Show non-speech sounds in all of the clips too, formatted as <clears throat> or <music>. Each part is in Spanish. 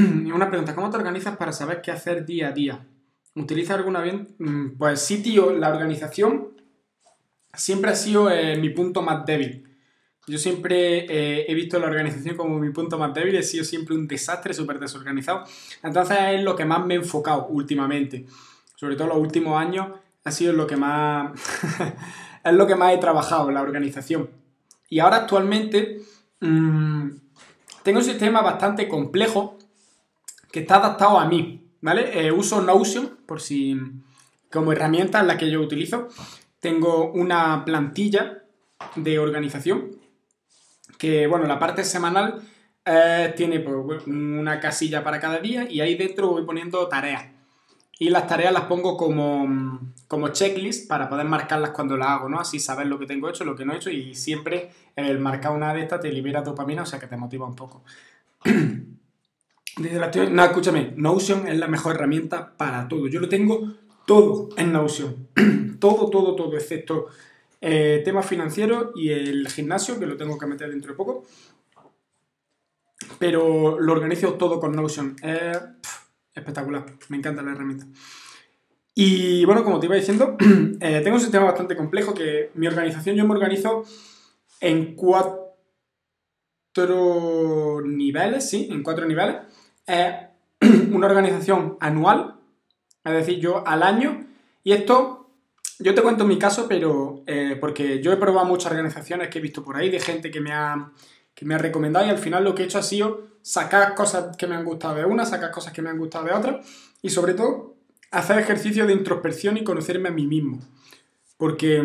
<clears throat> una pregunta, ¿cómo te organizas para saber qué hacer día a día? ¿Utilizas alguna bien? Mm, pues sí, tío, la organización siempre ha sido eh, mi punto más débil. Yo siempre eh, he visto la organización como mi punto más débil, he sido siempre un desastre, súper desorganizado. Entonces es lo que más me he enfocado últimamente. Sobre todo los últimos años ha sido lo que más... <laughs> es lo que más he trabajado, la organización. Y ahora actualmente mmm, tengo un sistema bastante complejo que está adaptado a mí, ¿vale? Eh, uso Notion por si como herramienta en la que yo utilizo. Tengo una plantilla de organización que, bueno, la parte semanal eh, tiene pues, una casilla para cada día y ahí dentro voy poniendo tareas. Y las tareas las pongo como, como checklist para poder marcarlas cuando las hago, ¿no? Así saber lo que tengo hecho, lo que no he hecho y siempre el marcar una de estas te libera dopamina, o sea que te motiva un poco. <clears throat> no, escúchame, Notion es la mejor herramienta para todo. Yo lo tengo todo en Notion. <clears throat> todo, todo, todo, excepto eh, temas financieros y el gimnasio, que lo tengo que meter dentro de poco. Pero lo organizo todo con Notion. Es espectacular. Me encanta la herramienta. Y bueno, como te iba diciendo, <clears throat> eh, tengo un sistema bastante complejo que mi organización yo me organizo en cuatro niveles, sí, en cuatro niveles. <clears throat> una organización anual, es decir, yo al año, y esto, yo te cuento mi caso, pero eh, porque yo he probado muchas organizaciones que he visto por ahí de gente que me, ha, que me ha recomendado y al final lo que he hecho ha sido sacar cosas que me han gustado de una, sacar cosas que me han gustado de otra y sobre todo hacer ejercicio de introspección y conocerme a mí mismo. Porque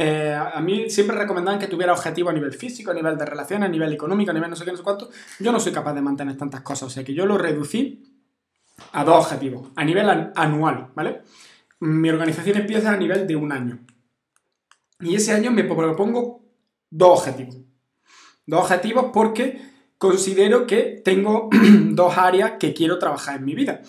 eh, a mí siempre recomendaban que tuviera objetivos a nivel físico, a nivel de relaciones, a nivel económico, a nivel no sé qué, no sé cuánto. Yo no soy capaz de mantener tantas cosas, o sea que yo lo reducí a dos objetivos, a nivel anual, ¿vale? Mi organización empieza a nivel de un año. Y ese año me propongo dos objetivos. Dos objetivos porque considero que tengo <clears throat> dos áreas que quiero trabajar en mi vida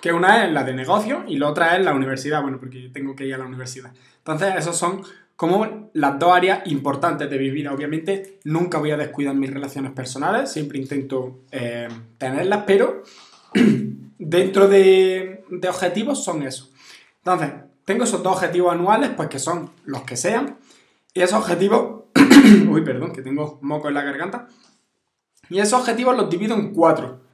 que una es la de negocio y la otra es la universidad, bueno, porque tengo que ir a la universidad. Entonces, esos son como las dos áreas importantes de mi vida. Obviamente, nunca voy a descuidar mis relaciones personales, siempre intento eh, tenerlas, pero <clears throat> dentro de, de objetivos son esos. Entonces, tengo esos dos objetivos anuales, pues que son los que sean, y esos objetivos, <clears throat> uy, perdón, que tengo moco en la garganta, y esos objetivos los divido en cuatro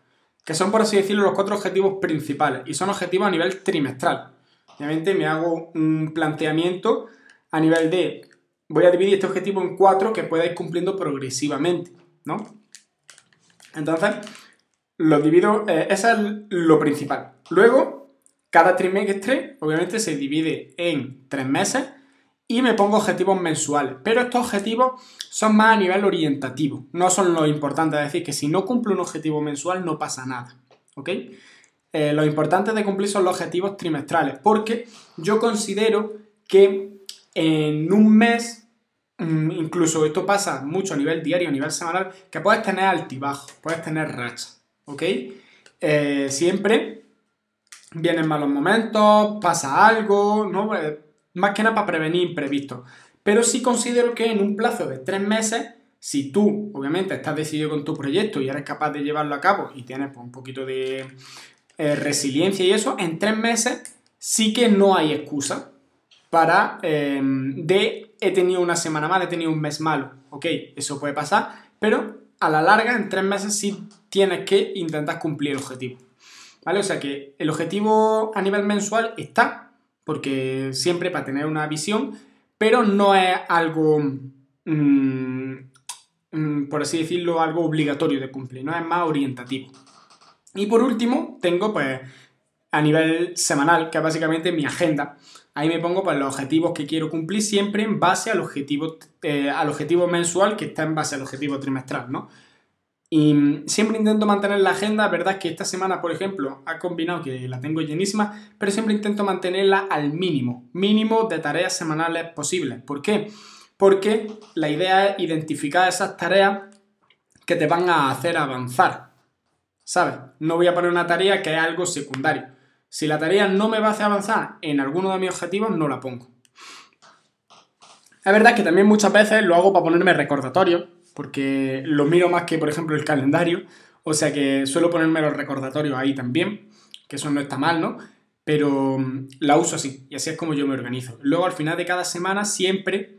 que son, por así decirlo, los cuatro objetivos principales y son objetivos a nivel trimestral. Obviamente me hago un planteamiento a nivel de, voy a dividir este objetivo en cuatro que pueda ir cumpliendo progresivamente, ¿no? Entonces, lo divido, eh, eso es lo principal. Luego, cada trimestre, obviamente, se divide en tres meses y me pongo objetivos mensuales. Pero estos objetivos son más a nivel orientativo, no son lo importante. Es decir, que si no cumplo un objetivo mensual no pasa nada. ¿Ok? Eh, lo importante de cumplir son los objetivos trimestrales, porque yo considero que en un mes, mm, incluso esto pasa mucho a nivel diario, a nivel semanal, que puedes tener altibajos, puedes tener rachas. ¿Ok? Eh, siempre vienen malos momentos, pasa algo, ¿no? Eh, más que nada para prevenir imprevistos. Pero sí considero que en un plazo de tres meses, si tú, obviamente, estás decidido con tu proyecto y eres capaz de llevarlo a cabo y tienes pues, un poquito de eh, resiliencia y eso, en tres meses sí que no hay excusa para em, de he tenido una semana mal, he tenido un mes malo. Ok, eso puede pasar, pero a la larga, en tres meses sí tienes que intentar cumplir el objetivo. ¿Vale? O sea que el objetivo a nivel mensual está, porque siempre para tener una visión, pero no es algo, mm, mm, por así decirlo, algo obligatorio de cumplir, no es más orientativo. Y por último, tengo pues a nivel semanal, que es básicamente mi agenda. Ahí me pongo pues, los objetivos que quiero cumplir siempre en base al objetivo, eh, al objetivo mensual que está en base al objetivo trimestral, ¿no? Y siempre intento mantener la agenda, verdad que esta semana, por ejemplo, ha combinado que la tengo llenísima, pero siempre intento mantenerla al mínimo, mínimo de tareas semanales posibles. ¿Por qué? Porque la idea es identificar esas tareas que te van a hacer avanzar. ¿Sabes? No voy a poner una tarea que es algo secundario. Si la tarea no me va a hacer avanzar en alguno de mis objetivos, no la pongo. Es verdad que también muchas veces lo hago para ponerme recordatorio, porque lo miro más que, por ejemplo, el calendario O sea que suelo ponerme los recordatorios ahí también, que eso no está mal, ¿no? Pero mm, la uso así, y así es como yo me organizo. Luego al final de cada semana siempre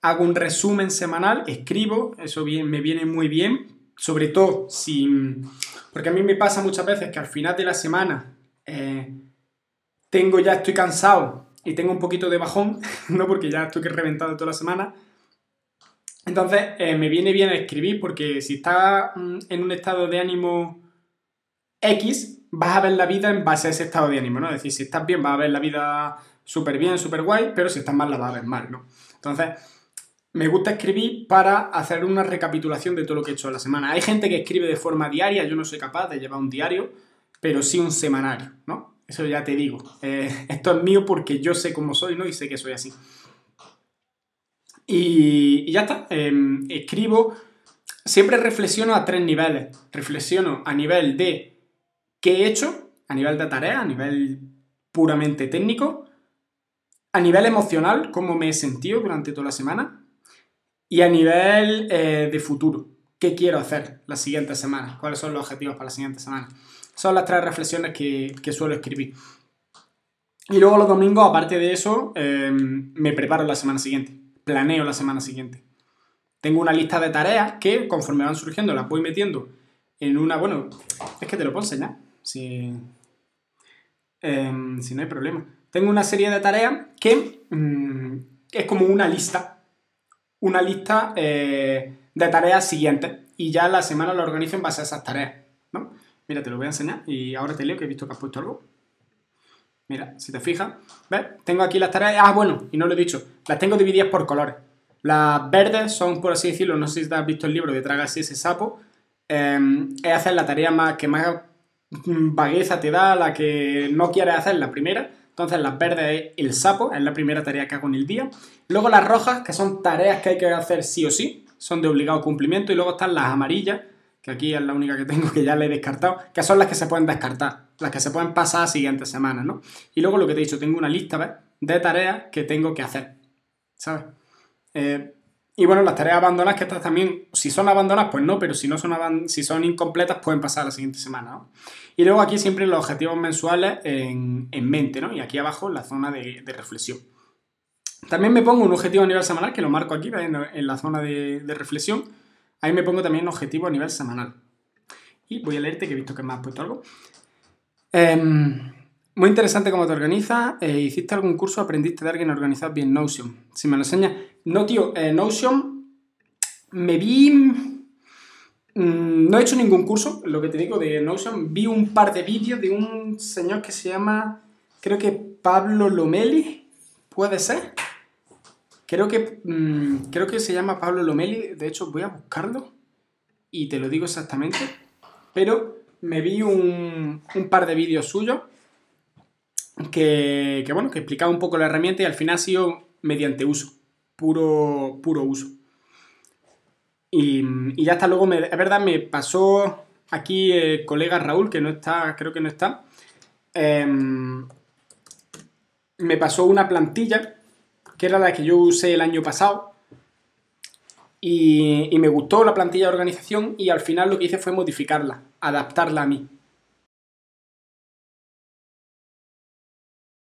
hago un resumen semanal, escribo, eso bien, me viene muy bien, sobre todo si... Porque a mí me pasa muchas veces que al final de la semana eh, tengo ya, estoy cansado y tengo un poquito de bajón, <laughs> ¿no? Porque ya estoy reventado toda la semana. Entonces, eh, me viene bien escribir porque si estás mm, en un estado de ánimo X, vas a ver la vida en base a ese estado de ánimo, ¿no? Es decir, si estás bien, vas a ver la vida súper bien, súper guay, pero si estás mal, la vas a ver mal, ¿no? Entonces, me gusta escribir para hacer una recapitulación de todo lo que he hecho en la semana. Hay gente que escribe de forma diaria, yo no soy capaz de llevar un diario, pero sí un semanario, ¿no? Eso ya te digo. Eh, esto es mío porque yo sé cómo soy, ¿no? Y sé que soy así. Y, ya está. Em, escribo, siempre reflexiono a tres niveles. Reflexiono a nivel de qué he hecho, a nivel de tarea, a nivel puramente técnico, a nivel emocional, cómo me he sentido durante toda la semana, y a nivel eh, de futuro, qué quiero hacer la siguiente semana, cuáles son los objetivos para la siguiente semana. Son las tres reflexiones que, suelo escribir. Y luego los domingos, aparte de eso, em, me preparo la semana siguiente planeo la semana siguiente. Tengo una lista de tareas que, conforme van surgiendo, las voy metiendo en una. Bueno, es que te lo puedo enseñar. Si, em, si no hay problema. Tengo una serie de tareas que mm, es como una lista. Una lista eh, de tareas siguientes. Y ya la semana la organizo en base a esas tareas. ¿no? Mira, te lo voy a enseñar. Y ahora te leo que he visto que has puesto algo. Mira, si te fijas, ¿ves? Tengo aquí las tareas. Ah, bueno, y no lo he dicho. Las tengo divididas por colores. Las verdes son, por así decirlo, no sé si has visto el libro de Traga ese sapo. Em, es hacer la tarea más que más vagueza te da, la que no quieres hacer la primera. Entonces las verdes es el sapo, es la primera tarea que hago en el día. Luego las rojas, que son tareas que hay que hacer sí o sí, son de obligado cumplimiento. Y luego están las amarillas, que aquí es la única que tengo que ya le he descartado, que son las que se pueden descartar, las que se pueden pasar a siguientes semanas, ¿no? Y luego lo que te he dicho, tengo una lista. De tareas que tengo que hacer, ¿sabes? Eh, y bueno, las tareas abandonadas que estas también, si son abandonadas, pues no, pero si no son, si son incompletas, pueden pasar a la siguiente semana. Y luego aquí siempre los objetivos mensuales en, mente, ¿no? Y aquí abajo la zona de, reflexión. También me pongo un objetivo a nivel semanal, que lo marco aquí, en, en la zona de reflexión, Ahí me pongo también un objetivo a nivel semanal. Y voy a leerte que he visto que me has puesto algo. Em, muy interesante cómo te organizas. Eh, ¿Hiciste algún curso? ¿Aprendiste de alguien a organizar bien Notion? Si me lo enseñas. No, tío, eh, Notion me vi... Mm, no he hecho ningún curso, lo que te digo de Notion. Vi un par de vídeos de un señor que se llama, creo que Pablo Lomeli, puede ser. Creo que, mm, creo que se llama Pablo Lomeli, de hecho voy a buscarlo y te lo digo exactamente, pero me vi un, par de vídeos suyos que, bueno, que explicaba un poco la herramienta y al final ha sido mediante uso, puro, puro uso. Y, ya hasta luego, es verdad, me pasó aquí el colega Raúl, que no está, creo que no está, em, me pasó una plantilla que era la que yo usé el año pasado. Y, me gustó la plantilla de organización y al final lo que hice fue modificarla, adaptarla a mí.